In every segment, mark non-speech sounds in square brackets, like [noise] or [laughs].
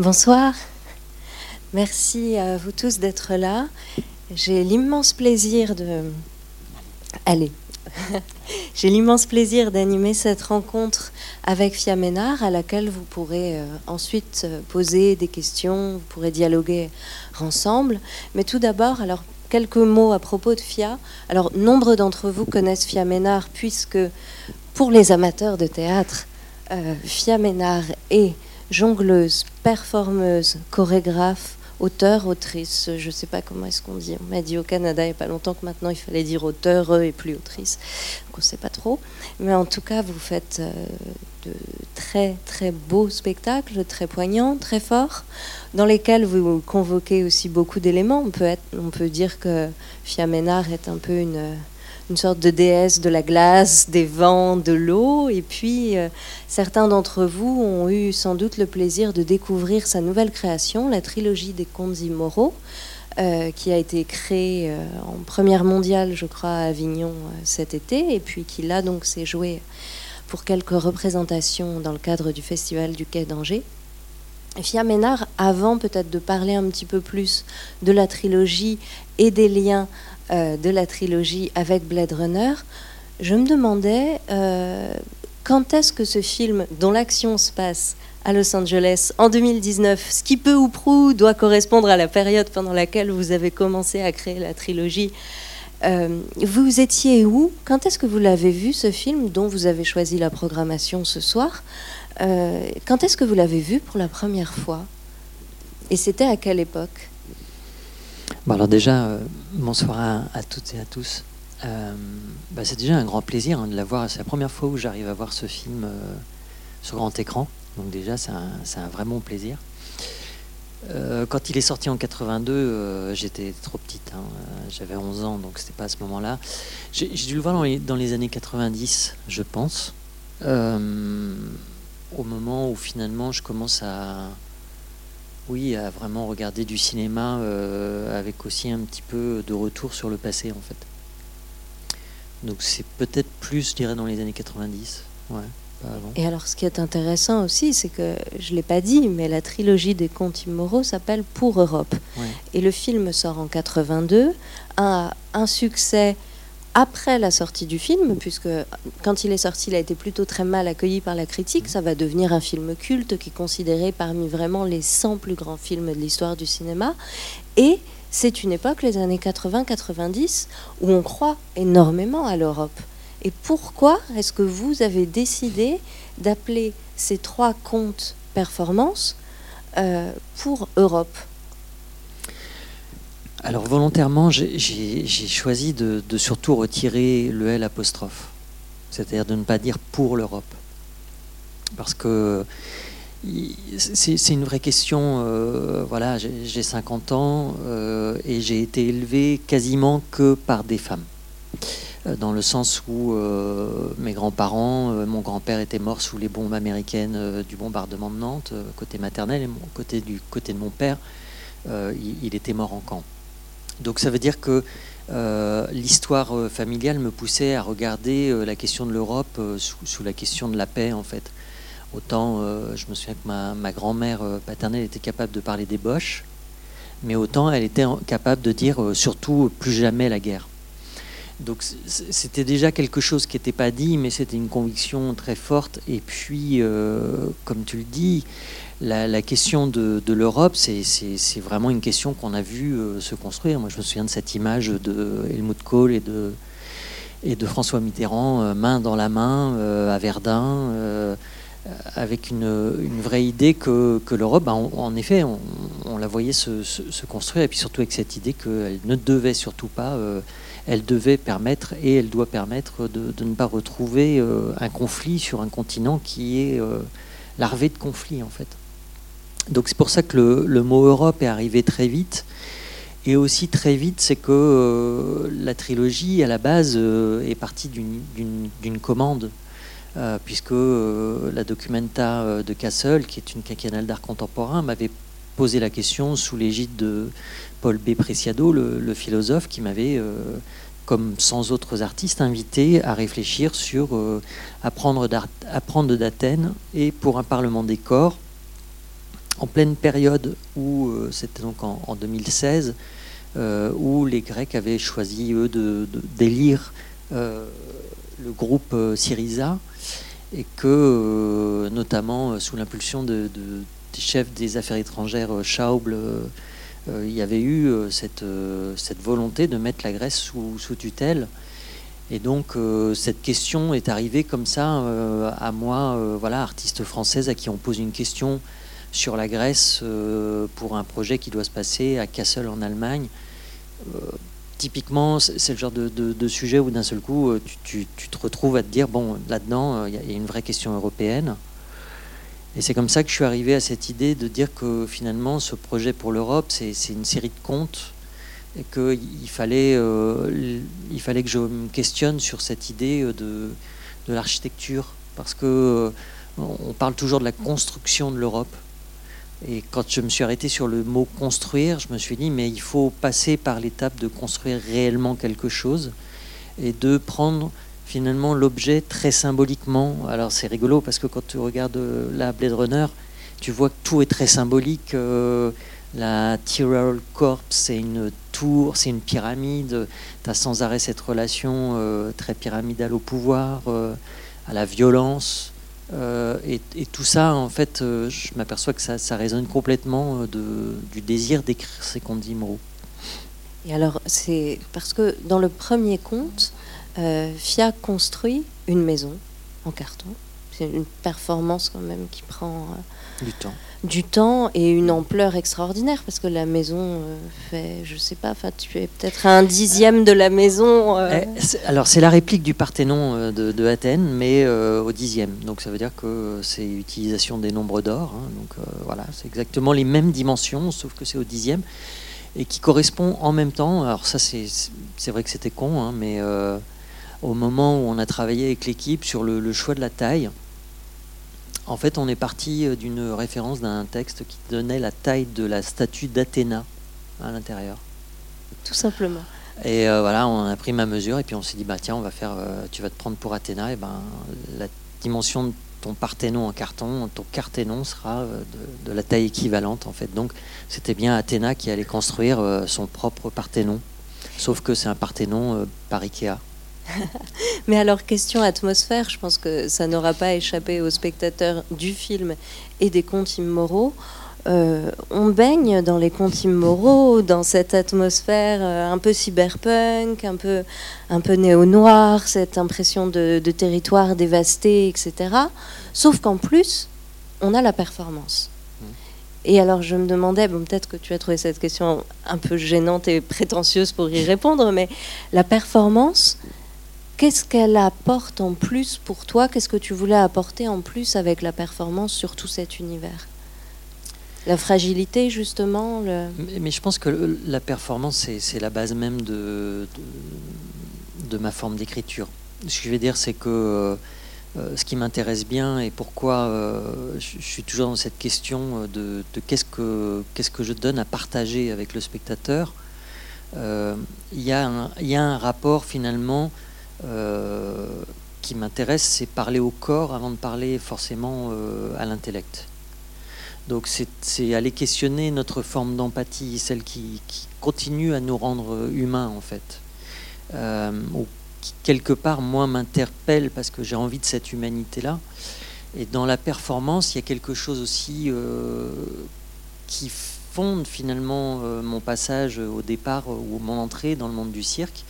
Bonsoir. Merci à vous tous d'être là. J'ai l'immense plaisir de... [laughs] L'immense plaisir d'animer cette rencontre avec Fia Ménard, à laquelle vous pourrez euh, ensuite euh, poser des questions, vous pourrez dialoguer ensemble. Mais tout d'abord, alors quelques mots à propos de Fia. Alors, nombre d'entre vous connaissent Fia Ménard, puisque pour les amateurs de théâtre, euh, Fia Ménard est jongleuse, performeuse, chorégraphe, auteur, autrice, je ne sais pas comment est-ce qu'on dit. On m'a dit au Canada il n'y a pas longtemps que maintenant il fallait dire auteur et plus autrice. Donc on ne sait pas trop. Mais en tout cas, vous faites euh, de très très beaux spectacles, très poignants, très forts, dans lesquels vous convoquez aussi beaucoup d'éléments. On peut, être, on peut dire que Fia Ménard est un peu une une sorte de déesse de la glace, des vents, de l'eau. Et puis, euh, certains d'entre vous ont eu sans doute le plaisir de découvrir sa nouvelle création, la trilogie des contes immoraux, euh, qui a été créée euh, en première mondiale, je crois, à Avignon cet été, et puis qui là donc s'est joué pour quelques représentations dans le cadre du festival du Quai d'Angers. Fia Ménard, avant peut-être de parler un petit peu plus de la trilogie et des liens euh, de la trilogie avec Blade Runner, je me demandais euh, quand est-ce que ce film, dont l'action se passe à Los Angeles en 2019, ce qui peu ou prou doit correspondre à la période pendant laquelle vous avez commencé à créer la trilogie, euh, vous étiez où? Quand est-ce que vous l'avez vu, ce film dont vous avez choisi la programmation ce soir? Quand est-ce que vous l'avez vu pour la première fois? Et c'était à quelle époque? Alors déjà, euh, bonsoir à, toutes et à tous. Euh, bah, c'est déjà un grand plaisir hein, de la voir. C'est la première fois où j'arrive à voir ce film euh, sur grand écran. Donc déjà, c'est un, vrai bon plaisir. quand il est sorti en 82, j'étais trop petite. Hein. J'avais 11 ans, donc c'était pas à ce moment-là. J'ai dû le voir dans les, dans les, années 90, je pense. au moment où finalement je commence à oui, à vraiment regarder du cinéma euh, avec aussi un petit peu de retour sur le passé en fait. Donc c'est peut-être plus, je dirais, dans les années 90. Ouais, pas avant. Et alors ce qui est intéressant aussi, c'est que je ne l'ai pas dit, mais la trilogie des contes immoraux s'appelle Pour Europe. Et le film sort en 82, a un succès après la sortie du film, puisque quand il est sorti, il a été plutôt très mal accueilli par la critique. Ça va devenir un film culte qui est considéré parmi vraiment les 100 plus grands films de l'histoire du cinéma. Et c'est une époque, les années 80-90, où on croit énormément à l'Europe. Et pourquoi est-ce que vous avez décidé d'appeler ces trois comptes performances euh, pour Europe? Alors volontairement, j'ai choisi de, surtout retirer le L apostrophe, c'est-à-dire de ne pas dire pour l'Europe. Parce que c'est une vraie question. Euh, voilà, j'ai 50 ans euh, et j'ai été élevé quasiment que par des femmes. Euh, dans le sens où mes grands-parents, mon grand-père était mort sous les bombes américaines du bombardement de Nantes, côté maternel, et côté, du côté de mon père, il était mort en camp. Donc ça veut dire que euh, l'histoire euh, familiale me poussait à regarder euh, la question de l'Europe sous, la question de la paix en fait. Autant je me souviens que ma, grand-mère paternelle était capable de parler des Boches, mais autant elle était capable de dire surtout plus jamais la guerre. Donc c'était déjà quelque chose qui n'était pas dit, mais c'était une conviction très forte. Et puis, comme tu le dis, la, question de, l'Europe, c'est vraiment une question qu'on a vu euh, se construire. Moi, je me souviens de cette image de Helmut Kohl et de, François Mitterrand, euh, main dans la main, euh, à Verdun, avec une, vraie idée que, l'Europe, bah, en effet, on, la voyait se, construire, et puis surtout avec cette idée qu'elle ne devait surtout pas, elle devait permettre, et elle doit permettre de, de ne pas retrouver un conflit sur un continent qui est larvé de conflits, en fait. Donc c'est pour ça que le, mot Europe est arrivé très vite. Et aussi très vite, c'est que euh, la trilogie, à la base, euh, est partie d'une commande, euh, puisque la documenta de Kassel, qui est une quinquennale d'art contemporain, m'avait posé la question sous l'égide de Paul B. Preciado, le, philosophe, qui m'avait, comme sans autres artistes, invité à réfléchir sur apprendre d'Athènes et pour un parlement des corps en pleine période où, c'était donc en, 2016, où les Grecs avaient choisi, eux, d'élire de, le groupe Syriza, et que, notamment sous l'impulsion de, des chefs des affaires étrangères, Schauble, il y avait eu cette, volonté de mettre la Grèce sous, sous tutelle. Et donc euh, cette question est arrivée comme ça euh, à moi, euh, voilà, artiste française à qui on pose une question sur la Grèce pour un projet qui doit se passer à Kassel en Allemagne. typiquement, c'est le genre de, sujet où d'un seul coup tu, te retrouves à te dire bon, là-dedans, il y, a une vraie question européenne. Et c'est comme ça que je suis arrivé à cette idée de dire que finalement, ce projet pour l'Europe, c'est une série de contes et qu'il fallait, euh, il fallait que je me questionne sur cette idée euh, de, l'architecture, parce que euh, on parle toujours de la construction de l'Europe. Et quand je me suis arrêté sur le mot construire, je me suis dit, mais il faut passer par l'étape de construire réellement quelque chose et de prendre finalement l'objet très symboliquement. Alors c'est rigolo parce que quand tu regardes la Blade Runner, tu vois que tout est très symbolique. La Tyrrell Corps, c'est une tour, c'est une pyramide. Tu as sans arrêt cette relation euh, très pyramidale au pouvoir, euh, à la violence. Euh, et, tout ça, en fait, je m'aperçois que ça, résonne complètement de, du désir d'écrire ces contes d'Imro. Et alors, c'est parce que dans le premier conte, Fia construit une maison en carton. C'est une performance quand même qui prend du temps du temps et une ampleur extraordinaire parce que la maison euh, fait, je sais pas, enfin tu es peut-être un dixième de la maison. Euh. Eh, alors c'est la réplique du Parthénon euh, de, Athènes, mais au dixième. Donc ça veut dire que c'est utilisation des nombres d'or. Hein. donc voilà, c'est exactement les mêmes dimensions, sauf que c'est au dixième et qui correspond en même temps. Alors ça c'est vrai que c'était con, hein, mais au moment où on a travaillé avec l'équipe sur le choix de la taille. En fait, on est parti euh, d'une référence d'un texte qui donnait la taille de la statue d'Athéna à l'intérieur. Tout simplement. Et euh, voilà, on a pris ma mesure et puis on s'est dit bah tiens, on va faire, euh, tu vas te prendre pour Athéna et ben la dimension de ton parthénon en carton, ton carténon sera de, la taille équivalente en fait. Donc c'était bien Athéna qui allait construire son propre parthénon, sauf que c'est un parthénon par Ikea. [laughs] Mais alors, question atmosphère, je pense que ça n'aura pas échappé aux spectateurs du film et des contes immoraux. Euh, on baigne dans les contes immoraux, dans cette atmosphère euh, un peu cyberpunk, un peu, un peu néo-noir, cette impression de, territoire dévasté, etc. Sauf qu'en plus, on a la performance. Et alors je me demandais, peut-être que tu as trouvé cette question un peu gênante et prétentieuse pour y répondre, mais la performance, Qu'est-ce qu'elle apporte en plus pour toi? Qu'est-ce que tu voulais apporter en plus avec la performance sur tout cet univers? La fragilité, justement mais, je pense que la performance, c'est la base même de, ma forme d'écriture. Ce que je vais dire, c'est que euh, euh, ce qui m'intéresse bien et pourquoi euh, je, suis toujours dans cette question de, qu'est-ce que, qu'est-ce que je donne à partager avec le spectateur, il y, a un rapport finalement euh, qui m'intéresse, c'est parler au corps avant de parler forcément euh, à l'intellect. Donc c'est aller questionner notre forme d'empathie, celle qui, continue à nous rendre humains en fait. Euh, ou qui quelque part, moi, m'interpelle parce que j'ai envie de cette humanité-là. Et dans la performance, il y a quelque chose aussi qui fonde finalement mon passage au départ ou mon entrée dans le monde du cirque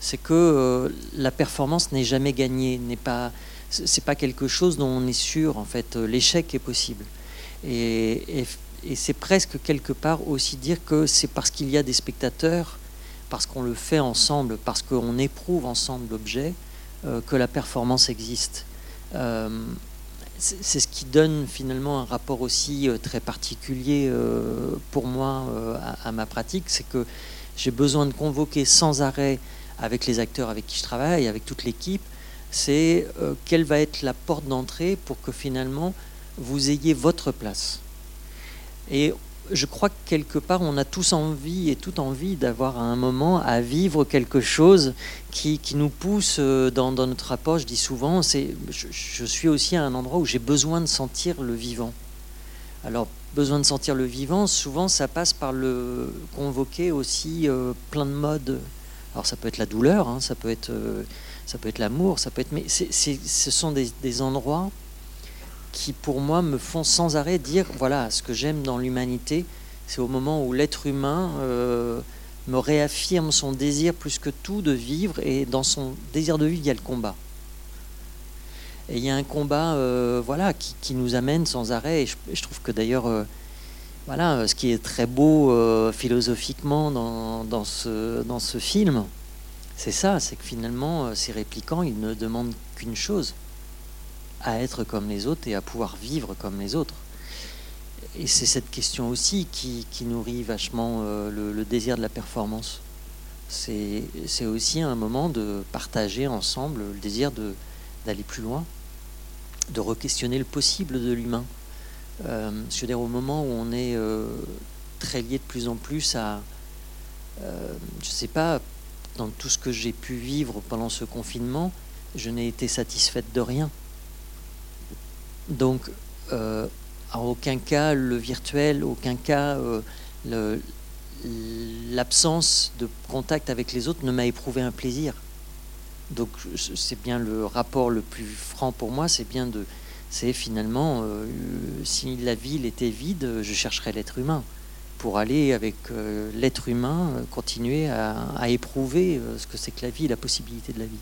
c'est que euh, la performance n'est jamais gagnée, n'est pas, c'est pas quelque chose dont on est sûr. En fait, euh, l'échec est possible. Et, c'est presque quelque part aussi dire que c'est parce qu'il y a des spectateurs, parce qu'on le fait ensemble, parce qu'on éprouve ensemble l'objet, euh, que la performance existe. c'est ce qui donne finalement un rapport aussi très particulier pour moi à ma pratique, c'est que j'ai besoin de convoquer sans arrêt avec les acteurs avec qui je travaille, avec toute l'équipe, c'est euh, quelle va être la porte d'entrée pour que finalement vous ayez votre place. Et je crois que quelque part, on a tous envie et toute envie d'avoir un moment à vivre quelque chose qui, qui nous pousse euh, dans, dans, notre rapport. Je dis souvent, c'est, je, suis aussi à un endroit où j'ai besoin de sentir le vivant. Alors, besoin de sentir le vivant, souvent ça passe par le convoquer aussi euh, plein de modes. Alors ça peut être la douleur, hein, ça peut être, euh, ça peut être l'amour, ça peut être. Mais ce sont des, endroits qui, pour moi, me font sans arrêt dire voilà, ce que j'aime dans l'humanité, c'est au moment où l'être humain euh, me réaffirme son désir plus que tout de vivre, et dans son désir de vivre, il y a le combat. Et il y a un combat euh, voilà, qui, nous amène sans arrêt. Et je, trouve que d'ailleurs, voilà, ce qui est très beau euh, philosophiquement dans, ce, dans ce film, c'est ça, c'est que finalement, ces répliquants, ils ne demandent qu'une chose, à être comme les autres et à pouvoir vivre comme les autres. Et c'est cette question aussi qui, qui nourrit vachement le, le, désir de la performance. C'est aussi un moment de partager ensemble le désir d'aller plus loin de re-questionner le possible de l'humain. Euh, je veux dire, au moment où on est euh, très lié de plus en plus à, euh, je ne sais pas, dans tout ce que j'ai pu vivre pendant ce confinement, je n'ai été satisfaite de rien. Donc, à aucun cas le virtuel, aucun cas l'absence de contact avec les autres ne m'a éprouvé un plaisir. Donc c'est bien le rapport le plus franc pour moi, c'est bien de, c'est finalement euh, si la ville était vide, je chercherais l'être humain pour aller avec euh, l'être humain euh, continuer à, éprouver ce que c'est que la vie, la possibilité de la vie.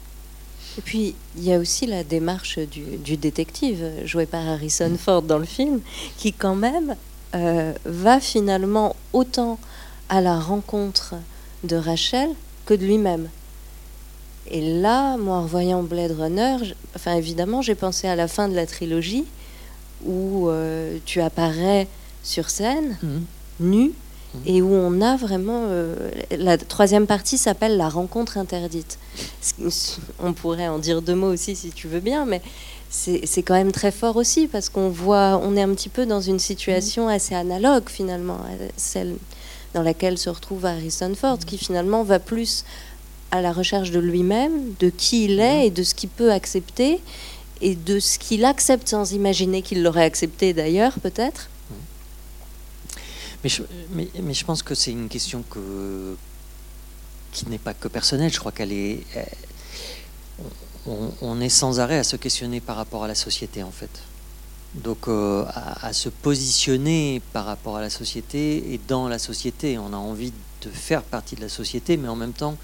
Et puis il y a aussi la démarche du, détective joué par Harrison. Ford dans le film, qui quand même va finalement autant à la rencontre de Rachel que de lui-même. Et là, moi, en voyant Blade Runner, enfin évidemment, j'ai pensé à la fin de la trilogie où euh, tu apparais sur scène, mhm. nu, mhm. et où on a vraiment... Euh, la troisième partie s'appelle La rencontre interdite. On pourrait en dire deux mots aussi si tu veux bien, mais c'est quand même très fort aussi parce qu'on voit, on est un petit peu dans une situation mhm. assez analogue finalement, celle dans laquelle se retrouve Harrison Ford, qui finalement va plus à la recherche de lui-même, de qui il est mhm. et de ce qu'il peut accepter et de ce qu'il accepte sans imaginer qu'il l'aurait accepté d'ailleurs peut-être. Mais je, mais, je pense que c'est une question que, qui n'est pas que personnelle. Je crois qu'elle est. On, est sans arrêt à se questionner par rapport à la société en fait. Donc euh, à, se positionner par rapport à la société et dans la société. On a envie de faire partie de la société, mais en même temps,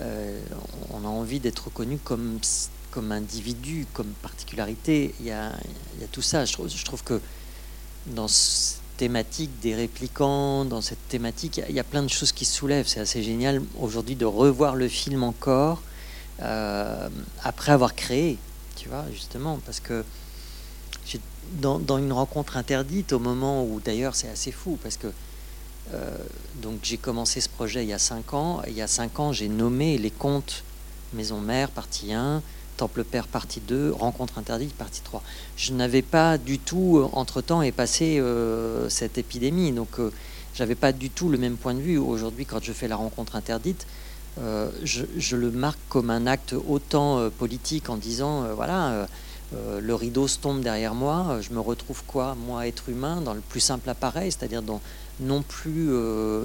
euh, on a envie d'être reconnu comme, comme individu, comme particularité. Il y a, tout ça. Je trouve, que dans cette thématique des répliquants, dans cette thématique, il y a plein de choses qui se soulèvent. C'est assez génial aujourd'hui de revoir le film encore euh, après avoir créé, tu vois, justement, parce que dans, dans, une rencontre interdite, au moment où d'ailleurs c'est assez fou, parce que donc j'ai commencé ce projet il y a 5 ans. il y a 5 ans, j'ai nommé les contes Maison Mère, partie 1, Temple Père, partie 2, Rencontre interdite, partie 3. Je n'avais pas du tout, euh, entre-temps, passé euh, cette épidémie. Donc j'avais pas du tout le même point de vue. Aujourd'hui, quand je fais la rencontre interdite, je, le marque comme un acte autant politique en disant, voilà, le rideau se tombe derrière moi, je me retrouve quoi, moi, être humain, dans le plus simple appareil, c'est-à-dire dans non plus, euh,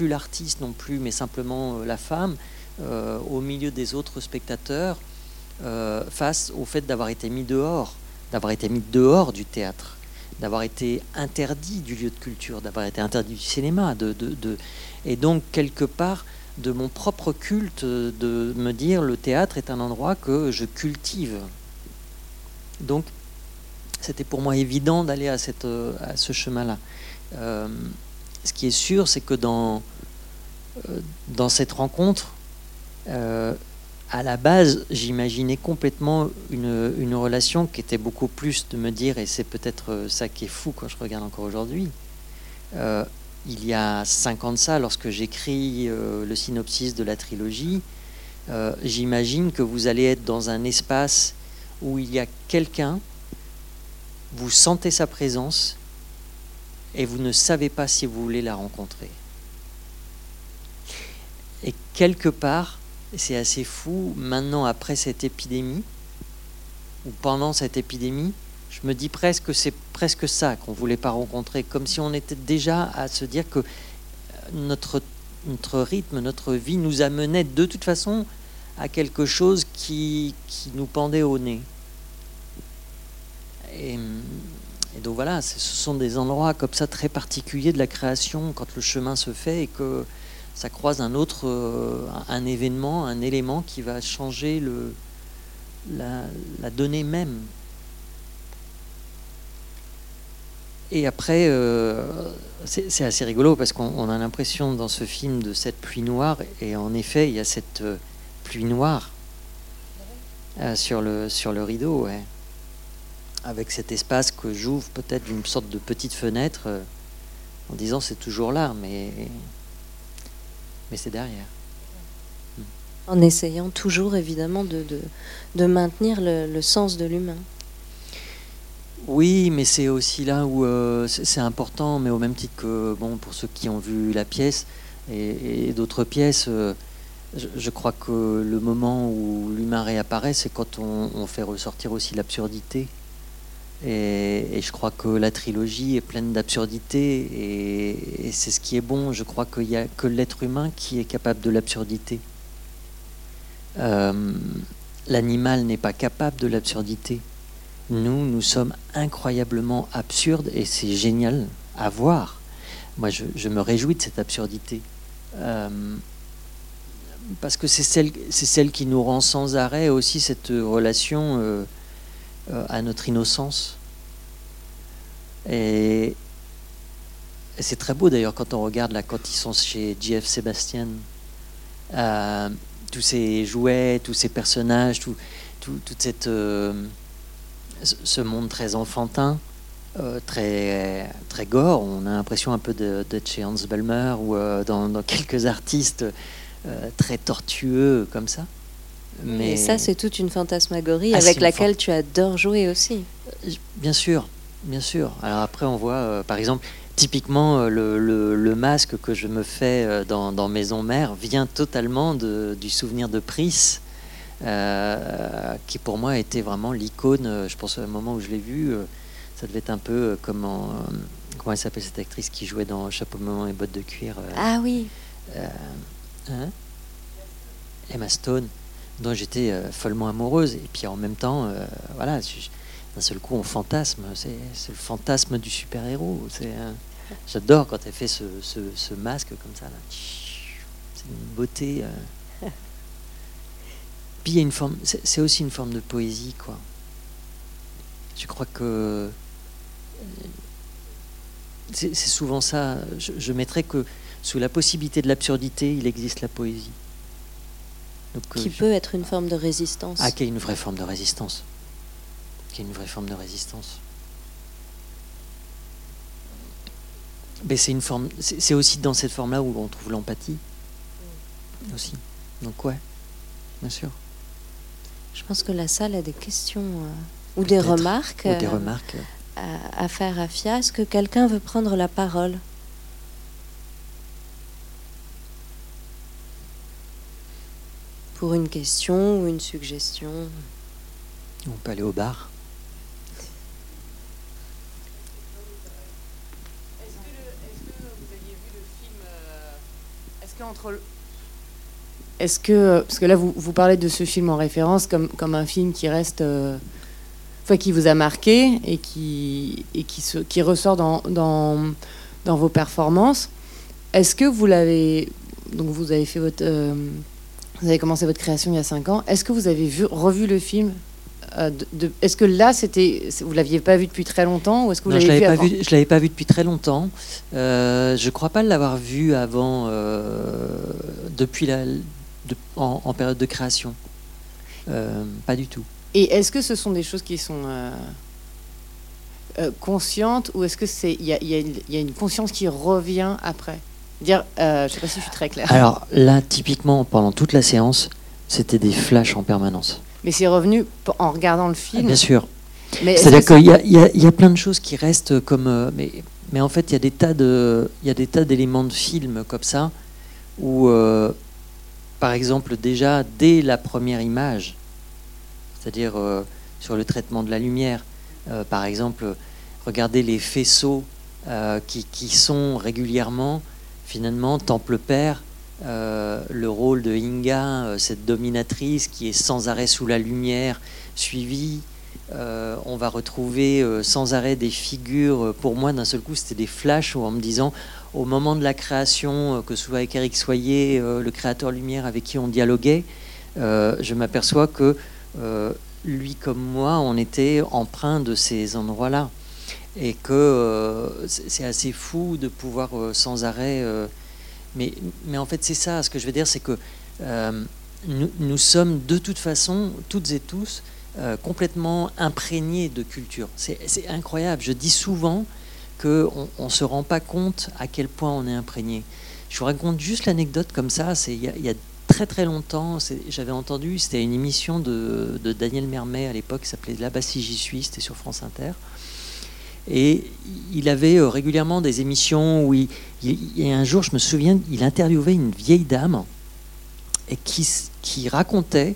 l'artiste, non plus, mais simplement euh, la femme, euh, au milieu des autres spectateurs, face au fait d'avoir été mis dehors, d'avoir été mis dehors du théâtre, d'avoir été interdit du lieu de culture, d'avoir été interdit du cinéma, de, et donc quelque part de mon propre culte, de me dire le théâtre est un endroit que je cultive. Donc c'était pour moi évident d'aller à, cette, à ce chemin-là. Ce qui est sûr, c'est que dans, euh, dans cette rencontre, euh, à la base, j'imaginais complètement une, une, relation qui était beaucoup plus de me dire, et c'est peut-être ça qui est fou quand je regarde encore aujourd'hui, euh, il y a cinq ans de ça, lorsque j'écris le synopsis de la trilogie, j'imagine que vous allez être dans un espace où il y a quelqu'un, vous sentez sa présence, et vous ne savez pas si vous voulez la rencontrer. Et quelque part, c'est assez fou, maintenant après cette épidémie, ou pendant cette épidémie, Je me dis presque que c'est presque ça qu'on ne voulait pas rencontrer, comme si on était déjà à se dire que notre, notre rythme, notre vie nous amenait de toute façon à quelque chose qui, qui nous pendait au nez. Et, donc voilà, ce sont des endroits comme ça très particuliers de la création quand le chemin se fait et que ça croise un autre, euh, un événement, un élément qui va changer le, la, donnée même. Et après, euh, c'est assez rigolo parce qu'on a l'impression dans ce film de cette pluie noire, et en effet, il y a cette euh, pluie noire euh, sur, le, sur le rideau, ouais. avec cet espace que j'ouvre peut-être d'une sorte de petite fenêtre en disant c'est toujours là, mais, mais c'est derrière. En essayant toujours évidemment de, de, de maintenir le, le sens de l'humain. Oui, mais c'est aussi là où euh, c'est important, mais au même titre que bon, pour ceux qui ont vu la pièce et, d'autres pièces, euh, je, crois que le moment où l'humain réapparaît, c'est quand on, fait ressortir aussi l'absurdité. Et, je crois que la trilogie est pleine d'absurdité, et, c'est ce qui est bon. Je crois qu'il n'y a que l'être humain qui est capable de l'absurdité. Euh, l'animal n'est pas capable de l'absurdité nous, nous sommes incroyablement absurdes et c'est génial à voir. Moi, je, me réjouis de cette absurdité. Euh, parce que c'est celle, c'est celle qui nous rend sans arrêt aussi cette relation euh, euh, à notre innocence. Et, c'est très beau d'ailleurs quand on regarde là, quand ils sont chez J.F. Sébastien, tous ces jouets, tous ces personnages, tout, toute cette ce monde très enfantin, euh, très, très gore. On a l'impression un peu d'être chez Hans Belmer ou euh, dans, quelques artistes euh, très tortueux comme ça. Mais ça, c'est toute une fantasmagorie ah, avec laquelle tu adores jouer aussi. Bien sûr, bien sûr. Alors après, on voit, par exemple, typiquement, le, masque que je me fais dans, dans Maison Mère vient totalement de, du souvenir de Pris euh, qui pour moi était vraiment l'icône. Euh, je pense au moment où je l'ai vu, euh, ça devait être un peu comme en, comment elle s'appelle cette actrice qui jouait dans Chapeau moment et bottes de cuir. ah oui. Hein Emma Stone, dont j'étais follement amoureuse. Et puis en même temps, voilà, d'un seul coup, on fantasme. C'est le fantasme du super-héros. J'adore quand elle fait ce, ce, ce, masque comme ça. C'est une beauté [laughs] il y a une forme, c'est aussi une forme de poésie, quoi. Je crois que euh, c'est souvent ça. Je, mettrais que sous la possibilité de l'absurdité, il existe la poésie. Donc, euh, qui peut être une forme de résistance. Ah, qui est une vraie forme de résistance. Qui est une vraie forme de résistance. Mais c'est une forme. C'est aussi dans cette forme-là où on trouve l'empathie. Aussi. Donc ouais, bien sûr. Je pense que la salle a des questions euh, ou des remarques, des euh, remarques. À, faire à Fia. Est-ce que quelqu'un veut prendre la parole? Pour une question ou une suggestion On peut aller au bar. Est-ce que, vous aviez vu le film euh, Est-ce qu'entre est-ce que, parce que là, vous, vous, parlez de ce film en référence comme, comme un film qui reste, euh, qui vous a marqué et qui, et qui, se, qui ressort dans, dans, dans vos performances. Est-ce que vous l'avez, donc vous avez fait votre, euh, vous avez commencé votre création il y a cinq ans. Est-ce que vous avez vu, revu le film euh, Est-ce que là, c'était, vous l'aviez pas vu depuis très longtemps ou est-ce que vous l'avez vu pas vu, Je l'avais pas vu depuis très longtemps. Euh, je crois pas l'avoir vu avant, depuis la en, période de création. Euh, pas du tout. Et est-ce que ce sont des choses qui sont euh, euh, conscientes ou est-ce que c'est il y, y, a une conscience qui revient après? Dire, je sais pas si je suis très claire. Alors là, typiquement, pendant toute la séance, c'était des flashs en permanence. Mais c'est revenu en regardant le film. bien sûr. C'est-à-dire qu'il y, y, a plein de choses qui restent comme. mais, mais en fait, il y a des tas de, il y a des tas d'éléments de film comme ça où par exemple, déjà dès la première image, c'est-à-dire euh, sur le traitement de la lumière, par exemple, regardez les faisceaux qui, qui, sont régulièrement, finalement, Temple Père, le rôle de Inga, cette dominatrice qui est sans arrêt sous la lumière, suivie euh, on va retrouver euh, sans arrêt des figures. Pour moi, d'un seul coup, c'était des flashs en me disant, au moment de la création, euh, que ce soit avec Eric Soyer, le créateur Lumière avec qui on dialoguait, je m'aperçois que lui comme moi, on était empreint de ces endroits-là. Et que c'est assez fou de pouvoir sans arrêt... mais, mais en fait, c'est ça. Ce que je veux dire, c'est que nous, nous sommes de toute façon, toutes et tous, euh, complètement imprégné de culture. C'est incroyable. Je dis souvent qu'on ne se rend pas compte à quel point on est imprégné. Je vous raconte juste l'anecdote comme ça. Il, y, a très très longtemps, j'avais entendu, c'était une émission de, Daniel Mermet à l'époque qui s'appelait Là-bas si j'y c'était sur France Inter. Et il avait euh, régulièrement des émissions où il, et un jour, je me souviens, il interviewait une vieille dame qui racontait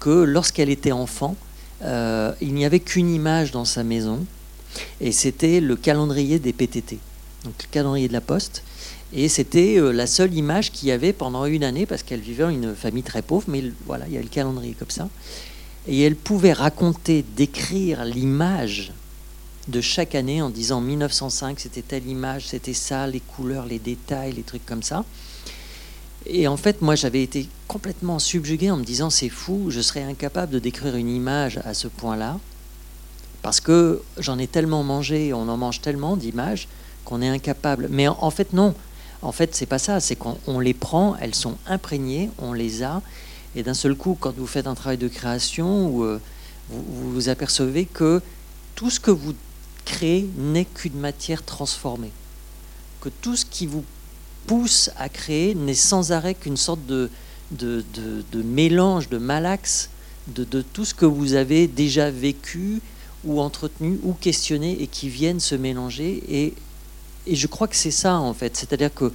que lorsqu'elle était enfant, euh, il n'y avait qu'une image dans sa maison, et c'était le calendrier des PTT, donc le calendrier de la Poste. Et c'était euh, la seule image qu'il y avait pendant une année, parce qu'elle vivait dans une famille très pauvre, mais voilà, il y a le calendrier comme ça. Et elle pouvait raconter, décrire l'image de chaque année en disant 1905, c'était telle image, c'était ça, les couleurs, les détails, les trucs comme ça. Et en fait, moi, j'avais été complètement subjugué en me disant c'est fou, je serais incapable de décrire une image à ce point-là, parce que j'en ai tellement mangé, on en mange tellement d'images qu'on est incapable. Mais en, fait, non. En fait, c'est pas ça. C'est qu'on les prend, elles sont imprégnées, on les a, et d'un seul coup, quand vous faites un travail de création, euh, vous vous apercevez que tout ce que vous créez n'est qu'une matière transformée, que tout ce qui vous pousse à créer n'est sans arrêt qu'une sorte de, de, mélange, de malaxe de, tout ce que vous avez déjà vécu ou entretenu ou questionné et qui viennent se mélanger. Et, et je crois que c'est ça en fait. C'est-à-dire que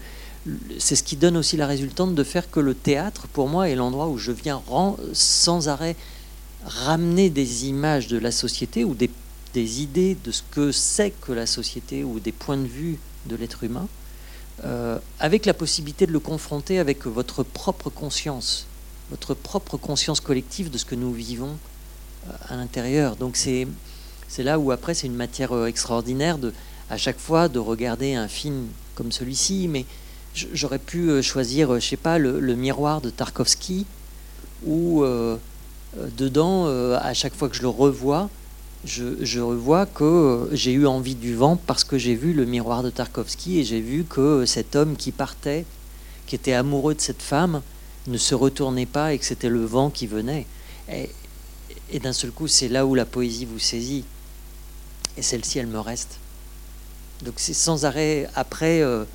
c'est ce qui donne aussi la résultante de faire que le théâtre, pour moi, est l'endroit où je viens sans arrêt ramener des images de la société ou des, des idées de ce que c'est que la société ou des points de vue de l'être humain euh, avec la possibilité de le confronter avec votre propre conscience, votre propre conscience collective de ce que nous vivons euh, à l'intérieur. Donc c'est là où après c'est une matière euh, extraordinaire de à chaque fois de regarder un film comme celui-ci, mais j'aurais pu choisir, je sais pas, le, miroir de Tarkovsky, où dedans, à chaque fois que je le revois, je, revois que j'ai eu envie du vent parce que j'ai vu le miroir de Tarkovsky et j'ai vu que cet homme qui partait, qui était amoureux de cette femme, ne se retournait pas et que c'était le vent qui venait. Et, d'un seul coup, c'est là où la poésie vous saisit. Et celle-ci, elle me reste. Donc c'est sans arrêt. Après, euh,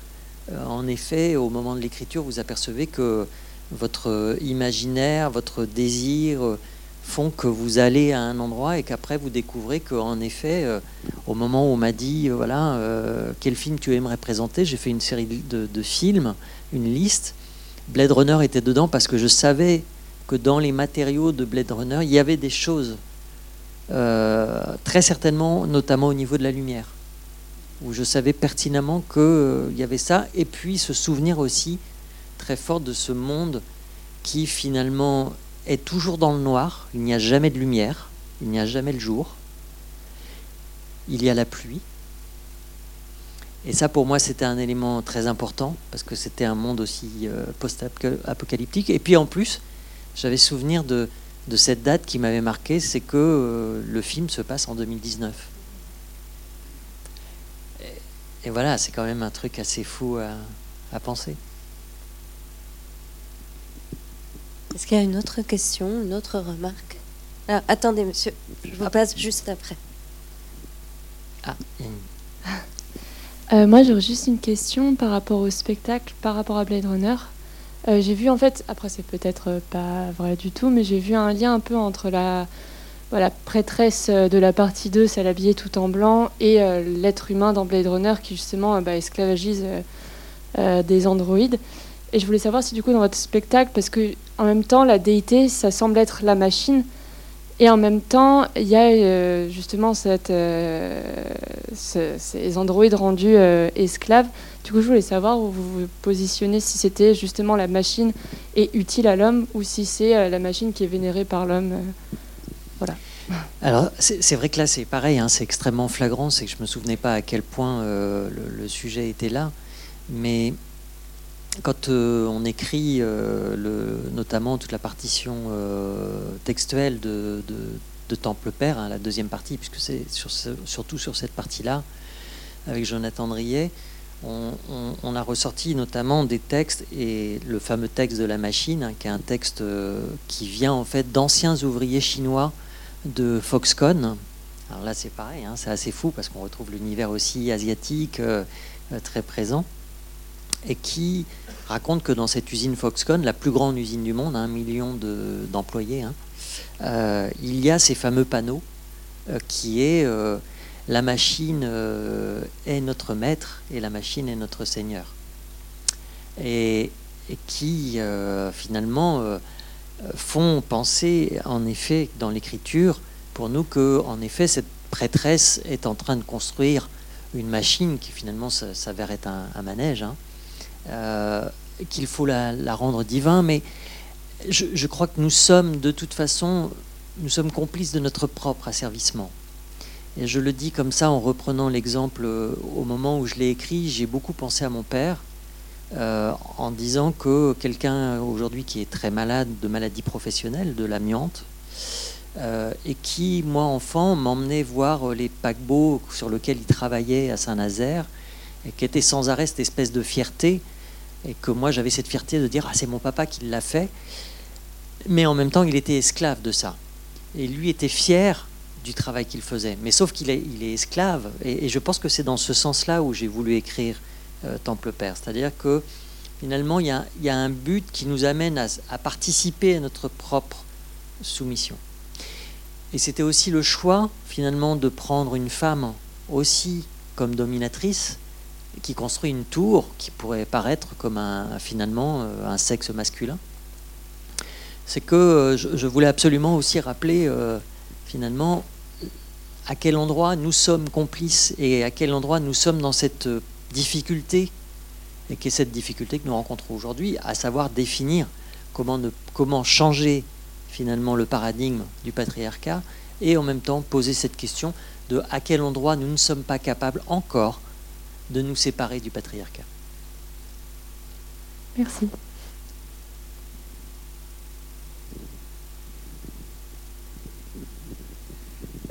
euh, en effet, au moment de l'écriture, vous apercevez que votre imaginaire, votre désir, font que vous allez à un endroit et qu'après vous découvrez qu'en effet, euh, au moment où on m'a dit euh, voilà euh, quel film tu aimerais présenter, j'ai fait une série de, films, une liste. Blade Runner était dedans parce que je savais que dans les matériaux de Blade Runner, il y avait des choses très certainement, notamment au niveau de la lumière, où je savais pertinemment qu'il y avait ça, et puis ce souvenir aussi très fort de ce monde qui finalement est toujours dans le noir, il n'y a jamais de lumière, il n'y a jamais le jour, il y a la pluie. Et ça, pour moi, c'était un élément très important, parce que c'était un monde aussi euh, post-apocalyptique. Et puis en plus, j'avais souvenir de, cette date qui m'avait marqué, c'est que euh, le film se passe en 2019. Et, voilà, c'est quand même un truc assez fou à penser. Est-ce qu'il y a une autre question, une autre remarque? Ah, Attendez, monsieur, je vous passe juste après. Ah, [laughs] euh, moi, j'aurais juste une question par rapport au spectacle, par rapport à Blade Runner. Euh, j'ai vu en fait, après c'est peut-être pas vrai du tout, mais j'ai vu un lien un peu entre la voilà, prêtresse de la partie 2, celle habillée tout en blanc, et euh, l'être humain dans Blade Runner qui justement bah, esclavagise des androïdes. Et je voulais savoir si du coup dans votre spectacle, parce que en même temps la déité, ça semble être la machine, Et en même temps, il y a euh, justement euh, ces androïdes rendus euh, esclaves. Du coup, je voulais savoir où vous vous positionnez, si c'était justement la machine est utile à l'homme ou si c'est la machine qui est vénérée par l'homme. voilà. [laughs] Alors, c'est vrai que là, c'est pareil, hein, c'est extrêmement flagrant, c'est que je ne me souvenais pas à quel point le, le, sujet était là. Mais quand euh, on écrit euh, le, notamment toute la partition euh, textuelle de, Temple Père, hein, la deuxième partie, puisque c'est surtout sur cette partie-là, avec Jonathan Drier, on, a ressorti notamment des textes, et le fameux texte de la machine, hein, qui est un texte qui vient en fait d'anciens ouvriers chinois de Foxconn. Alors là, c'est pareil, hein, c'est assez fou parce qu'on retrouve l'univers aussi asiatique très présent et qui raconte que dans cette usine Foxconn, la plus grande usine du monde, un million d'employés, hein, euh, il y a ces fameux panneaux euh, qui est euh, la machine est notre maître et la machine est notre seigneur. Et, qui finalement font penser en effet dans l'écriture pour nous que en effet cette prêtresse est en train de construire une machine qui finalement s'avère être un, manège. Hein, euh, qu'il faut la, rendre divin, mais je, crois que nous sommes de toute façon, nous sommes complices de notre propre asservissement. Et je le dis comme ça en reprenant l'exemple euh, au moment où je l'ai écrit, j'ai beaucoup pensé à mon père euh, en disant que quelqu'un aujourd'hui qui est très malade de maladie professionnelle, de l'amiante, et qui, moi enfant, m'emmenait voir les paquebots sur lesquels il travaillait à Saint-Nazaire, et qui était sans arrêt cette espèce de fierté et que moi j'avais cette fierté de dire ah c'est mon papa qui l'a fait. Mais en même temps il était esclave de ça. Et lui était fier du travail qu'il faisait. Mais sauf qu'il est, il est esclave et, je pense que c'est dans ce sens là où j'ai voulu écrire euh, Temple Père. C'est à dire que finalement il y, a, y, a, un but qui nous amène à participer à notre propre soumission. Et c'était aussi le choix finalement de prendre une femme aussi comme dominatrice qui construit une tour qui pourrait paraître comme un, finalement euh, un sexe masculin. C'est que euh, je, voulais absolument aussi rappeler euh, finalement à quel endroit nous sommes complices et à quel endroit nous sommes dans cette difficulté et qu'est cette difficulté que nous rencontrons aujourd'hui, à savoir définir comment, changer finalement le paradigme du patriarcat et en même temps poser cette question de à quel endroit nous ne sommes pas capables encore de nous séparer du patriarcat. Merci.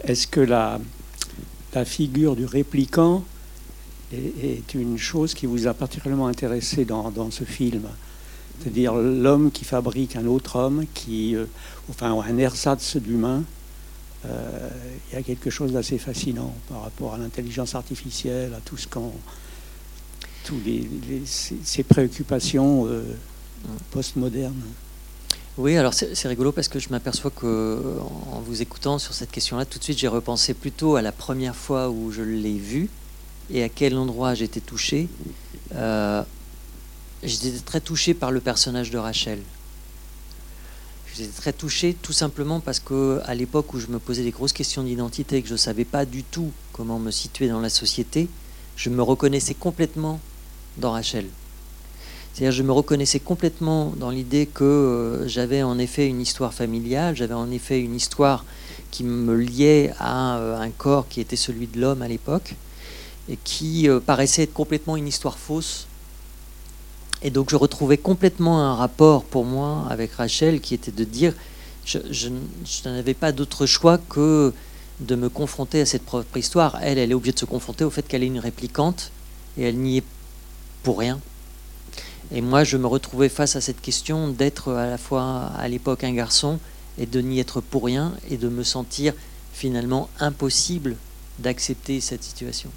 Est-ce que la, la figure du répliquant est, une chose qui vous a particulièrement intéressé dans, dans ce film? C'est-à-dire l'homme qui fabrique un autre homme, qui, euh, enfin un ersatz d'humain, euh, il y a quelque chose d'assez fascinant par rapport à l'intelligence artificielle, à tout ce qu'on, tous les, ces, préoccupations euh, postmodernes. Oui, alors c'est rigolo parce que je m'aperçois que en vous écoutant sur cette question-là, tout de suite j'ai repensé plutôt à la première fois où je l'ai vu et à quel endroit j'étais touché. Euh, j'étais très touché par le personnage de Rachel. J'étais très touché tout simplement parce que à l'époque où je me posais des grosses questions d'identité et que je ne savais pas du tout comment me situer dans la société, je me reconnaissais complètement dans Rachel. C'est-à-dire je me reconnaissais complètement dans l'idée que euh, j'avais en effet une histoire familiale, j'avais en effet une histoire qui me liait à euh, un corps qui était celui de l'homme à l'époque et qui euh, paraissait être complètement une histoire fausse et donc je retrouvais complètement un rapport pour moi avec Rachel qui était de dire, je, je, n'avais pas d'autre choix que de me confronter à cette propre histoire. Elle, elle est obligée de se confronter au fait qu'elle est une réplicante et elle n'y est pour rien. Et moi, je me retrouvais face à cette question d'être à la fois à l'époque un garçon et de n'y être pour rien et de me sentir finalement impossible d'accepter cette situation.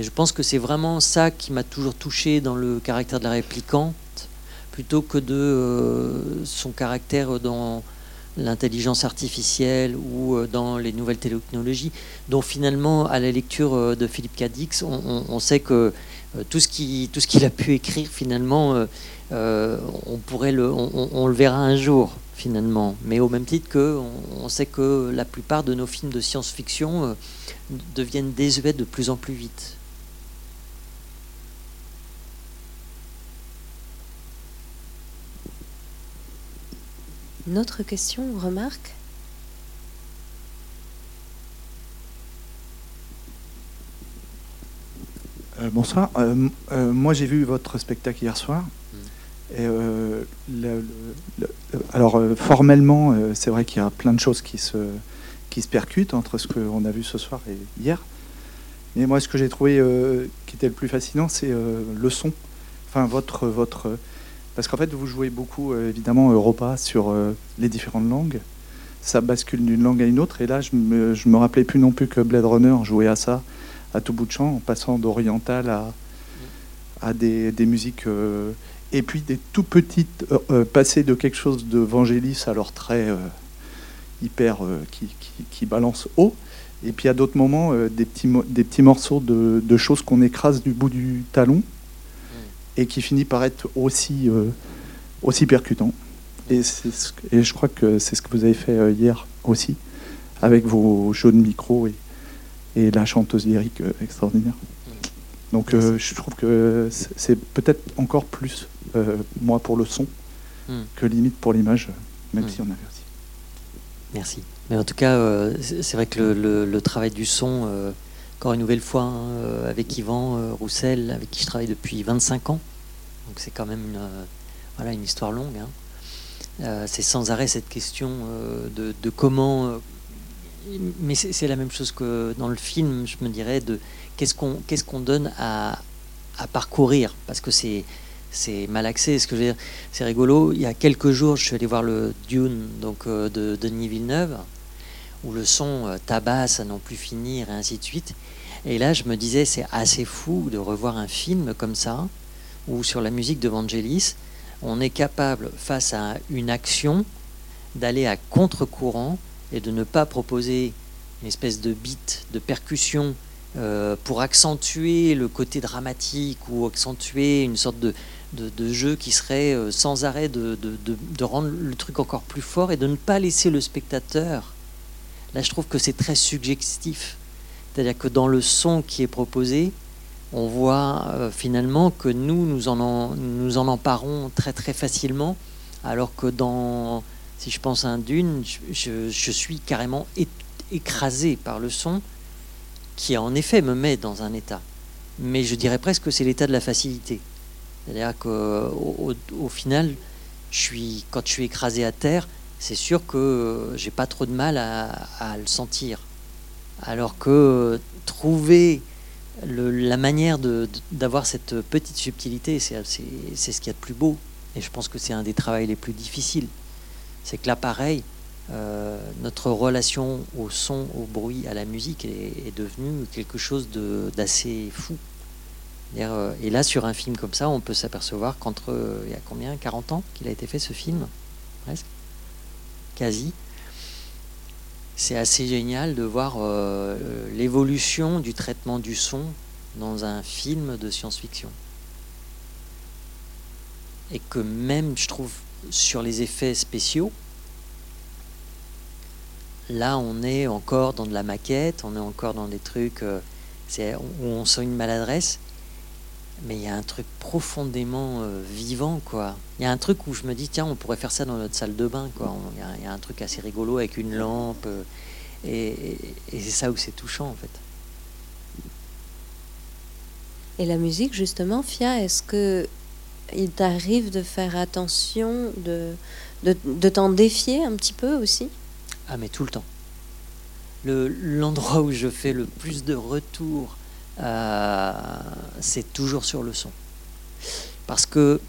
Et je pense que c'est vraiment ça qui m'a toujours touché dans le caractère de la réplicante, plutôt que de euh, son caractère dans l'intelligence artificielle ou euh, dans les nouvelles technologies, dont finalement, à la lecture euh, de Philippe Cadix, on, sait que tout ce qu'il a pu écrire, finalement, on, pourrait le, on, le verra un jour, finalement. Mais au même titre que on, sait que la plupart de nos films de science-fiction deviennent désuets de plus en plus vite. Une autre question, remarque? Euh, bonsoir. Euh, moi, j'ai vu votre spectacle hier soir euh, alors euh, formellement, euh, c'est vrai qu'il y a plein de choses qui se, qui se percutent entre ce qu'on a vu ce soir et hier. Mais moi, ce que j'ai trouvé qui était le plus fascinant, c'est le son. Enfin, votre, votre, parce qu'en fait, vous jouez beaucoup, évidemment, Europa sur les différentes langues. Ça bascule d'une langue à une autre. Et là, je me, me rappelais plus non plus que Blade Runner jouait à ça à tout bout de champ, en passant d'oriental à, des, musiques et puis des tout petites euh, euh, passer de quelque chose de Vangelis à leur trait euh, hyper qui, qui, balance haut et puis à d'autres moments des, petits, des petits morceaux de choses qu'on écrase du bout du talon et qui finit par être aussi, aussi percutant. Et, et, je crois que c'est ce que vous avez fait hier aussi, avec vos jeux de micro et, et la chanteuse lyrique extraordinaire. Donc je trouve que c'est peut-être encore plus euh, moi pour le son, hmm. que limite pour l'image, même hmm. si on avait aussi. Merci. Mais en tout cas, euh, c'est vrai que le, travail du son, euh, encore une nouvelle fois, hein, avec Yvan Roussel, avec qui je travaille depuis 25 ans, donc c'est quand même une, voilà, une histoire longue. Hein. c'est sans arrêt cette question de, comment. mais c'est la même chose que dans le film, je me dirais, de qu'est-ce qu'on qu'est-ce qu'on donne à, parcourir, parce que c'est c'est mal axé. Ce que je veux dire, c'est rigolo. Il y a quelques jours, je suis allé voir le Dune donc euh, de Denis Villeneuve, où le son euh, tabasse à n'en plus finir et ainsi de suite. Et là, je me disais, c'est assez fou de revoir un film comme ça, où sur la musique de Vangelis, on est capable, face à une action, d'aller à contre-courant et de ne pas proposer une espèce de beat, de percussion euh, pour accentuer le côté dramatique ou accentuer une sorte de, de, jeu qui serait euh, sans arrêt de, de, rendre le truc encore plus fort et de ne pas laisser le spectateur. Là, je trouve que c'est très suggestif. C'est-à-dire que dans le son qui est proposé, on voit euh, finalement que nous, nous en, nous en emparons très très facilement, alors que dans, si je pense à un dune, je, suis carrément écrasé par le son, qui en effet me met dans un état. Mais je dirais presque que c'est l'état de la facilité. C'est-à-dire qu'au au, final, je suis, quand je suis écrasé à terre, c'est sûr que j'ai pas trop de mal à, le sentir. Alors que trouver la manière d'avoir cette petite subtilité, c'est ce qu'il y a de plus beau. Et je pense que c'est un des travaux les plus difficiles. C'est que là, pareil, euh, notre relation au son, au bruit, à la musique est, est devenue quelque chose d'assez fou. Euh, et là, sur un film comme ça, on peut s'apercevoir qu'entre, euh, il y a combien? 40 ans qu'il a été fait ce film? Presque C'est assez génial de voir euh, l'évolution du traitement du son dans un film de science-fiction. Et que même, je trouve, sur les effets spéciaux, là, on est encore dans de la maquette, on est encore dans des trucs où on sent une maladresse mais il y a un truc profondément euh, vivant, quoi. Il y a un truc où je me dis, tiens, on pourrait faire ça dans notre salle de bain, quoi. Il y, a un truc assez rigolo avec une lampe. Euh, et, c'est ça où c'est touchant, en fait. Et la musique, justement, Fia, est-ce que il t'arrive de faire attention, de, de, de t'en défier un petit peu aussi? Ah, mais tout le temps. L'endroit où je fais le plus de retours euh, c'est toujours sur le son. Parce que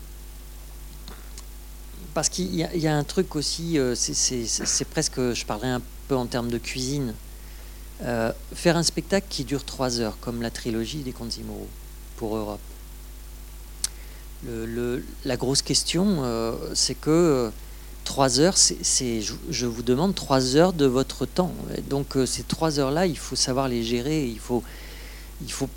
parce qu'il y, a un truc aussi, euh, c'est presque, je parlerai un peu en termes de cuisine. Euh, faire un spectacle qui dure trois heures, comme la trilogie des Conzimoro pour Europe. La grosse question, c'est que trois heures, c'est, je, je, vous demande trois heures de votre temps. donc ces trois heures-là, il faut savoir les gérer, il faut, il faut,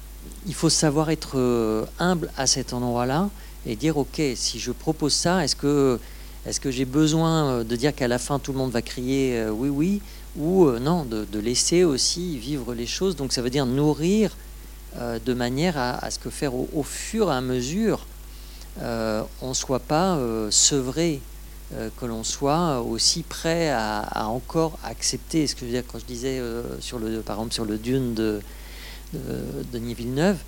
il faut savoir être euh, humble à cet endroit-là et dire ok, si je propose ça, est-ce que Est-ce que j'ai besoin euh, de dire qu'à la fin tout le monde va crier euh, oui, oui, ou non, de, laisser aussi vivre les choses Donc ça veut dire nourrir de manière à, ce que faire au, fur et à mesure, on ne soit pas sevré, que l'on soit aussi prêt à, encore accepter. Ce que je veux dire quand je disais sur le, par exemple sur le Dune de Denis Villeneuve,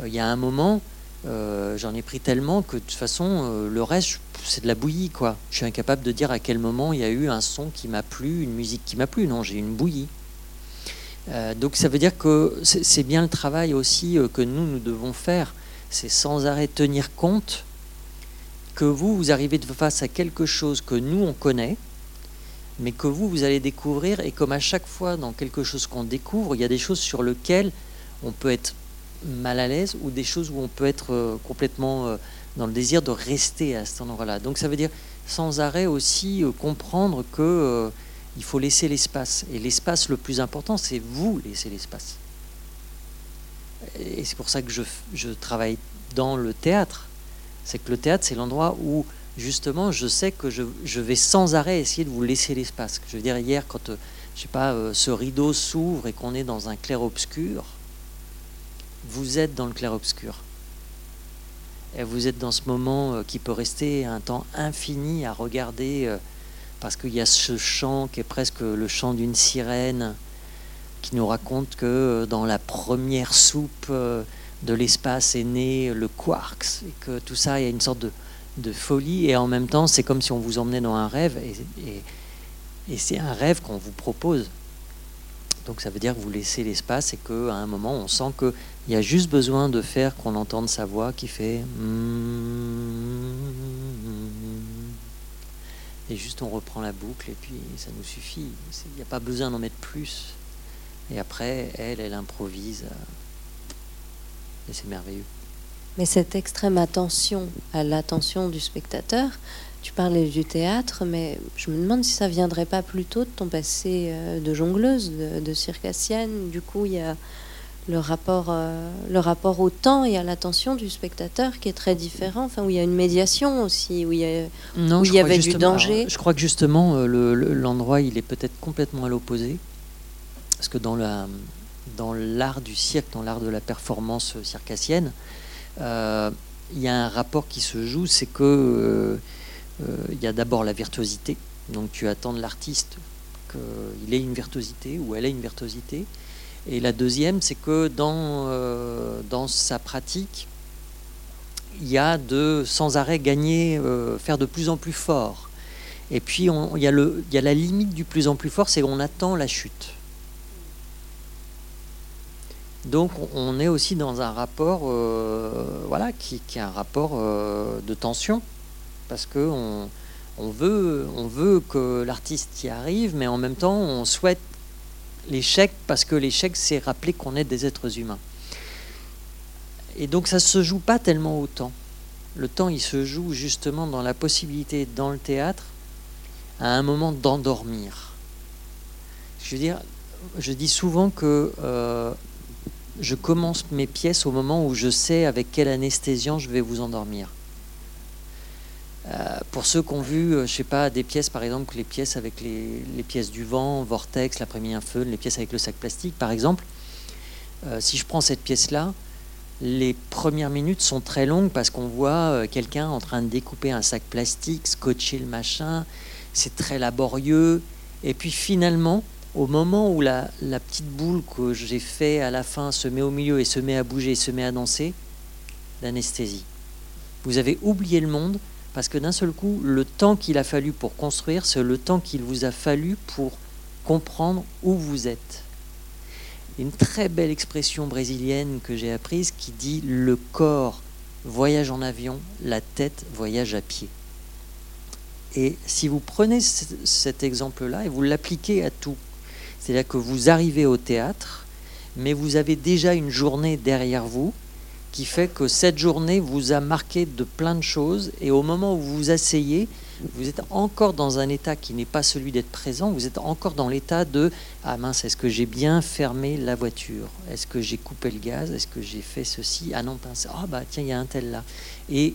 euh, il y a un moment, euh, j'en ai pris tellement que de toute façon, euh, le reste, c'est de la bouillie, quoi. Je suis incapable de dire à quel moment il y a eu un son qui m'a plu, une musique qui m'a plu. Non, j'ai une bouillie. Euh, donc ça veut dire que c'est bien le travail aussi euh, que nous, nous devons faire. C'est sans arrêt tenir compte que vous, vous arrivez face à quelque chose que nous, on connaît, mais que vous, vous allez découvrir. Et comme à chaque fois, dans quelque chose qu'on découvre, il y a des choses sur lesquelles on peut être mal à l'aise ou des choses où on peut être euh, complètement euh, dans le désir de rester à cet endroit-là. Donc ça veut dire sans arrêt aussi euh, comprendre que il faut laisser l'espace. Et l'espace le plus important, c'est vous laisser l'espace. Et c'est pour ça que je, travaille dans le théâtre. C'est que le théâtre, c'est l'endroit où justement je sais que je, je vais sans arrêt essayer de vous laisser l'espace. Je veux dire, hier, quand je sais pas, ce rideau s'ouvre et qu'on est dans un clair-obscur, vous êtes dans le clair-obscur. Et vous êtes dans ce moment euh, qui peut rester un temps infini à regarder, euh, parce qu'il y a ce chant qui est presque le chant d'une sirène, qui nous raconte que euh, dans la première soupe de l'espace est né le quarks, et que tout ça, il y a une sorte de, folie, et en même temps, c'est comme si on vous emmenait dans un rêve, et, et- c'est un rêve qu'on vous propose. Donc ça veut dire que vous laissez l'espace et qu'à un moment, on sent qu'il y a juste besoin de faire qu'on entende sa voix qui fait... Et juste on reprend la boucle et puis ça nous suffit. Il n'y a pas besoin d'en mettre plus. Et après, elle, elle improvise. euh, Et c'est merveilleux. Mais cette extrême attention à l'attention du spectateur, tu parlais du théâtre, mais je me demande si ça viendrait pas plutôt de ton passé euh, de jongleuse, de, de circassienne. Du coup, il y a le rapport, euh, le rapport au temps et à l'attention du spectateur qui est très différent. Enfin, où il y a une médiation aussi, où il y a Non, Où je il y crois avait du danger. je crois que justement, euh, le- le- l'endroit, il est peut-être complètement à l'opposé. Parce que dans la dans l'art du cirque, dans l'art de la performance circassienne, euh, il y a un rapport qui se joue, c'est que euh, il y a d'abord la virtuosité. Donc tu attends de l'artiste qu'il ait une virtuosité ou elle ait une virtuosité. Et la deuxième, c'est que dans, euh, dans sa pratique, il y a de sans arrêt gagner, euh, faire de plus en plus fort. Et puis il, y a y a la limite du plus en plus fort, c'est qu'on attend la chute. Donc on- est aussi dans un rapport, euh, voilà, qui, est un rapport de tension, parce que on, on veut, on veut que l'artiste y arrive, mais en même temps on souhaite l'échec parce que l'échec c'est rappeler qu'on est des êtres humains. Et donc ça se joue pas tellement au temps. Le temps, il se joue justement dans la possibilité, dans le théâtre, à un moment d'endormir. Je dis souvent que euh, je commence mes pièces au moment où je sais avec quel anesthésiant je vais vous endormir. Euh, pour ceux qui ont vu, euh, je sais pas, des pièces, par exemple, les pièces avec les, pièces du vent, Vortex, l'après-midi feu, les pièces avec le sac plastique, par exemple, euh, si je prends cette pièce-là, les premières minutes sont très longues parce qu'on voit quelqu'un en train de découper un sac plastique, scotcher le machin, c'est très laborieux. Et puis finalement, au moment où la, la petite boule que j'ai fait à la fin se met au milieu et se met à bouger, se met à danser, l'anesthésie. Vous avez oublié le monde parce que d'un seul coup, le temps qu'il a fallu pour construire, c'est le temps qu'il vous a fallu pour comprendre où vous êtes. Une très belle expression brésilienne que j'ai apprise qui dit le corps voyage en avion, la tête voyage à pied. Et si vous prenez cet exemple-là et vous l'appliquez à tout, c'est-à-dire que vous arrivez au théâtre, mais vous avez déjà une journée derrière vous qui fait que cette journée vous a marqué de plein de choses et au moment où vous vous asseyez, vous êtes encore dans un état qui n'est pas celui d'être présent, vous êtes encore dans l'état de ah mince, est-ce que j'ai bien fermé la voiture? Est-ce que j'ai coupé le gaz? Est-ce que j'ai fait ceci? Ah non, pince. Ah bah tiens, il y a un tel là. Et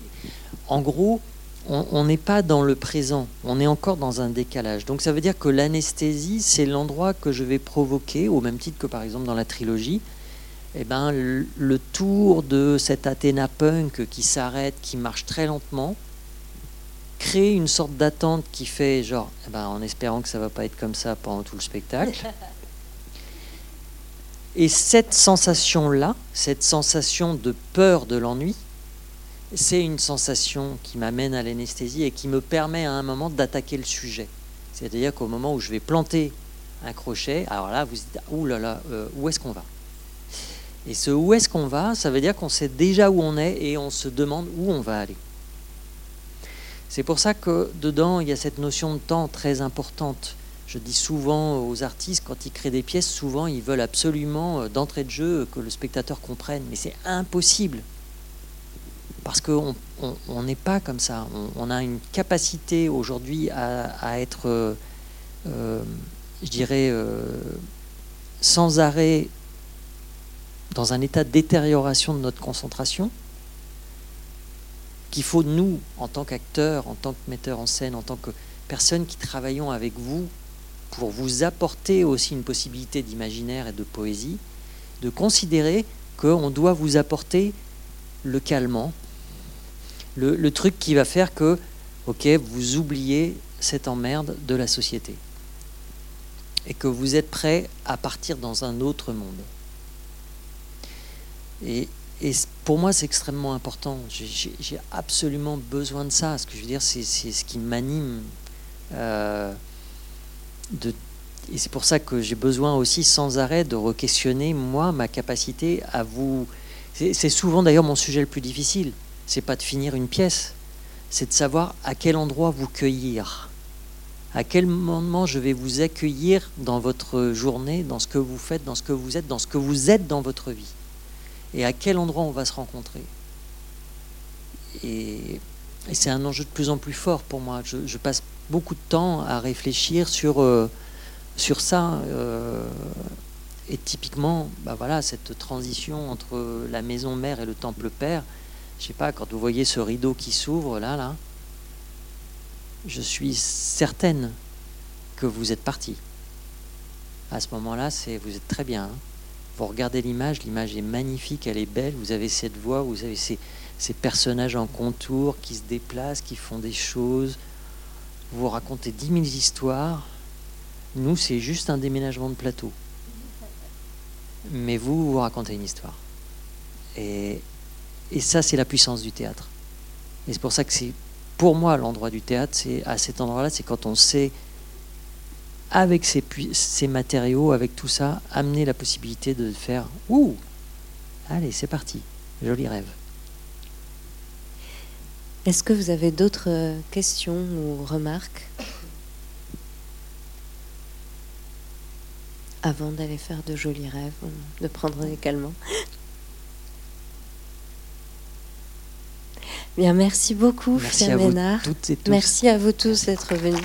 en gros, on n'est pas dans le présent, on est encore dans un décalage. Donc ça veut dire que l'anesthésie, c'est l'endroit que je vais provoquer, au même titre que par exemple dans la trilogie, eh ben, le, tour de cet Athéna punk qui s'arrête, qui marche très lentement, crée une sorte d'attente qui fait genre, eh ben, en espérant que ça va pas être comme ça pendant tout le spectacle. [laughs] Et cette sensation-là, cette sensation de peur de l'ennui, c'est une sensation qui m'amène à l'anesthésie et qui me permet à un moment d'attaquer le sujet. C'est-à-dire qu'au moment où je vais planter un crochet, alors là, vous dites, ouh là là, euh, où est-ce qu'on va? Et ce où est-ce qu'on va, ça veut dire qu'on sait déjà où on est et on se demande où on va aller. C'est pour ça que dedans, il y a cette notion de temps très importante. Je dis souvent aux artistes, quand ils créent des pièces, souvent ils veulent absolument, euh, d'entrée de jeu, que le spectateur comprenne. Mais c'est impossible parce qu'on n'est pas comme ça. On, a une capacité aujourd'hui à, être, euh, euh, je dirais, sans arrêt dans un état de détérioration de notre concentration, qu'il faut nous, en tant qu'acteurs, en tant que metteurs en scène, en tant que personnes qui travaillons avec vous, pour vous apporter aussi une possibilité d'imaginaire et de poésie, de considérer qu'on doit vous apporter le calmant, le, truc qui va faire que, ok, vous oubliez cette emmerde de la société et que vous êtes prêt à partir dans un autre monde. Et, pour moi, c'est extrêmement important. J'ai absolument besoin de ça. Ce que je veux dire, c'est ce qui m'anime. Euh, et c'est pour ça que j'ai besoin aussi sans arrêt de re-questionner, moi, ma capacité à vous. C'est souvent d'ailleurs mon sujet le plus difficile c'est pas de finir une pièce, c'est de savoir à quel endroit vous cueillir. À quel moment je vais vous accueillir dans votre journée, dans ce que vous faites, dans ce que vous êtes, dans ce que vous êtes dans votre vie. Et à quel endroit on va se rencontrer. Et, c'est un enjeu de plus en plus fort pour moi. Je, passe beaucoup de temps à réfléchir sur, euh, sur ça. Euh, et typiquement, bah voilà, cette transition entre la maison mère et le temple père, je sais pas, quand vous voyez ce rideau qui s'ouvre là, là, je suis certaine que vous êtes parti. À ce moment-là, c'est vous êtes très bien. Hein. Vous regardez l'image, l'image est magnifique, elle est belle. Vous avez cette voix, vous avez ces, personnages en contour qui se déplacent, qui font des choses. Vous racontez dix mille histoires. Nous, c'est juste un déménagement de plateau. Mais vous, vous racontez une histoire. Et, et ça, c'est la puissance du théâtre. Et c'est pour ça que c'est, pour moi, l'endroit du théâtre, c'est à cet endroit-là, c'est quand on sait, avec ces, ces matériaux, avec tout ça, amener la possibilité de faire Ouh Allez, c'est parti. Joli rêve. Est-ce que vous avez d'autres euh, questions ou remarques? Avant d'aller faire de jolis rêves, de prendre des calmants Bien, merci beaucoup, merci Merci à vous tous d'être venus.